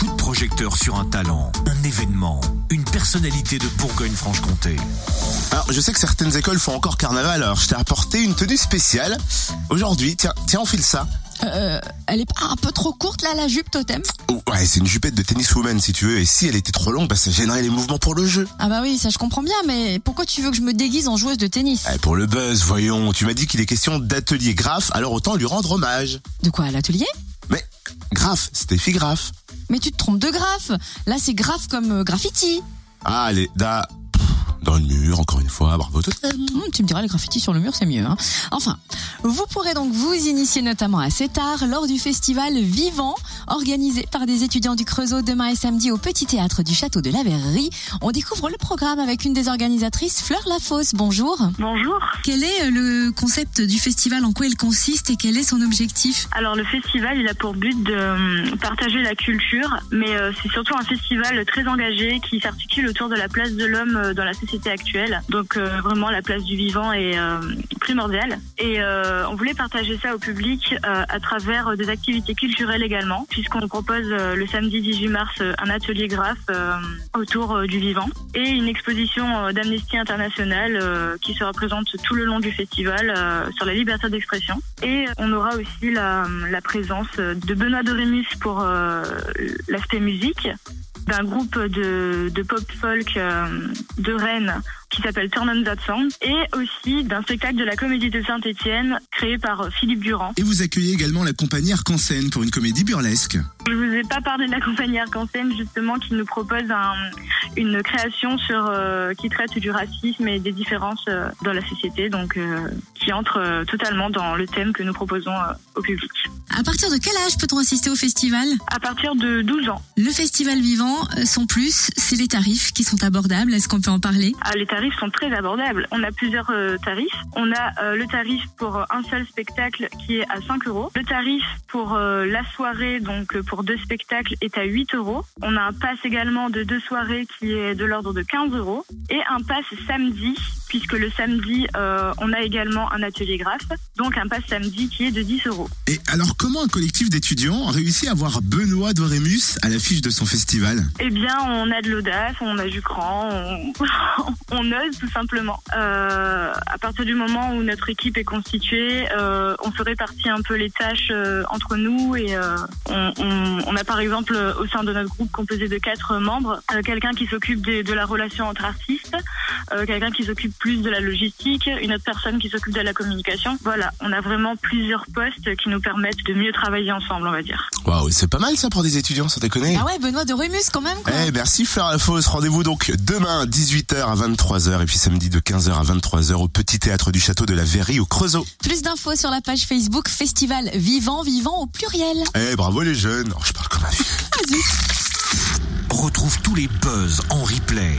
Coup de projecteur sur un talent, un événement, une personnalité de Bourgogne-Franche-Comté. Alors, je sais que certaines écoles font encore carnaval, alors je t'ai apporté une tenue spéciale. Aujourd'hui, tiens, tiens, on file ça. Euh, elle est pas un peu trop courte là, la jupe totem? Oh, ouais, c'est une jupette de tenniswoman si tu veux, et si elle était trop longue, bah, ça gênerait les mouvements pour le jeu. Ah bah oui, ça je comprends bien, mais pourquoi tu veux que je me déguise en joueuse de tennis? Eh, pour le buzz, voyons, tu m'as dit qu'il est question d'atelier Graff, alors autant lui rendre hommage. De quoi, à l'atelier? Mais, Graff, Stéphie Graff. Mais tu te trompes de graphe. Là c'est graphe comme euh, graffiti. Ah, allez, da... Dans le mur, encore une fois, bravo totem. Hum, Tu me diras, les graffitis sur le mur c'est mieux. Hein. Enfin, vous pourrez donc vous initier notamment à cet art lors du festival Vivant, organisé par des étudiants du Creusot demain et samedi au Petit Théâtre du Château de la Verrerie. On découvre le programme avec une des organisatrices, Fleur Lafosse. Bonjour. Bonjour. Quel est euh, le concept du festival? En quoi il consiste et quel est son objectif? Alors le festival, il a pour but de euh, partager la culture, mais euh, c'est surtout un festival très engagé qui s'articule autour de la place de l'homme dans la société actuelle. Donc euh, vraiment la place du vivant est euh, primordiale. Et euh, on voulait partager ça au public à travers des activités culturelles également, puisqu'on propose le samedi 18 mars un atelier graphe autour du vivant et une exposition d'Amnesty International qui sera présente tout le long du festival sur la liberté d'expression. Et on aura aussi la, la présence de Benoît Dorémus pour l'aspect musique, d'un groupe de, de pop folk euh, de Rennes qui s'appelle Turn on That Sound, et aussi d'un spectacle de la Comédie de Saint-Étienne créé par euh, Philippe Durand. Et vous accueillez également la compagnie Arc-en-Scène pour une comédie burlesque. Je vous ai pas parlé de la compagnie Arc-en-Scène justement qui nous propose un, une création sur euh, qui traite du racisme et des différences euh, dans la société, donc euh, qui entre totalement dans le thème que nous proposons au public. À partir de quel âge peut-on assister au festival À partir de 12 ans, Le festival vivant, euh, son plus, c'est les tarifs qui sont abordables. Est-ce qu'on peut en parler? Ah, les tarifs sont très abordables. On a plusieurs euh, tarifs. On a euh, le tarif pour un seul spectacle qui est à 5 euros. Le tarif pour euh, la soirée, donc pour deux spectacles, est à 8 euros. On a un pass également de deux soirées qui est de l'ordre de 15 euros. Et un pass samedi, puisque le samedi, euh, on a également un atelier graphe. Donc un pass samedi qui est de 10 euros. Et alors, comment un collectif d'étudiants réussit à avoir Benoît Dorémus à l'affiche de son festival? Eh bien, on a de l'audace, on a du cran, on, on ose tout simplement. Euh, à partir du moment où notre équipe est constituée, euh, on se répartit un peu les tâches entre nous et on, on- on a par exemple au sein de notre groupe composé de quatre membres, quelqu'un qui s'occupe de, de la relation entre artistes, euh, quelqu'un qui s'occupe plus de la logistique, une autre personne qui s'occupe de la communication. Voilà, on a vraiment plusieurs postes qui nous permettent de mieux travailler ensemble, on va dire. Waouh, c'est pas mal ça pour des étudiants, sans déconner. Ah ouais, Benoît de Rémus quand même quoi. Eh, merci Fleur Lafosse. Rendez-vous donc demain 18h à 23h et puis samedi de 15h à 23h au Petit Théâtre du Château de la Verrie au Creusot. Plus d'infos sur la page Facebook Festival Vivant Vivant au pluriel. Eh, bravo les jeunes. Oh, je parle comme un vieux. Retrouve tous les buzz en replay.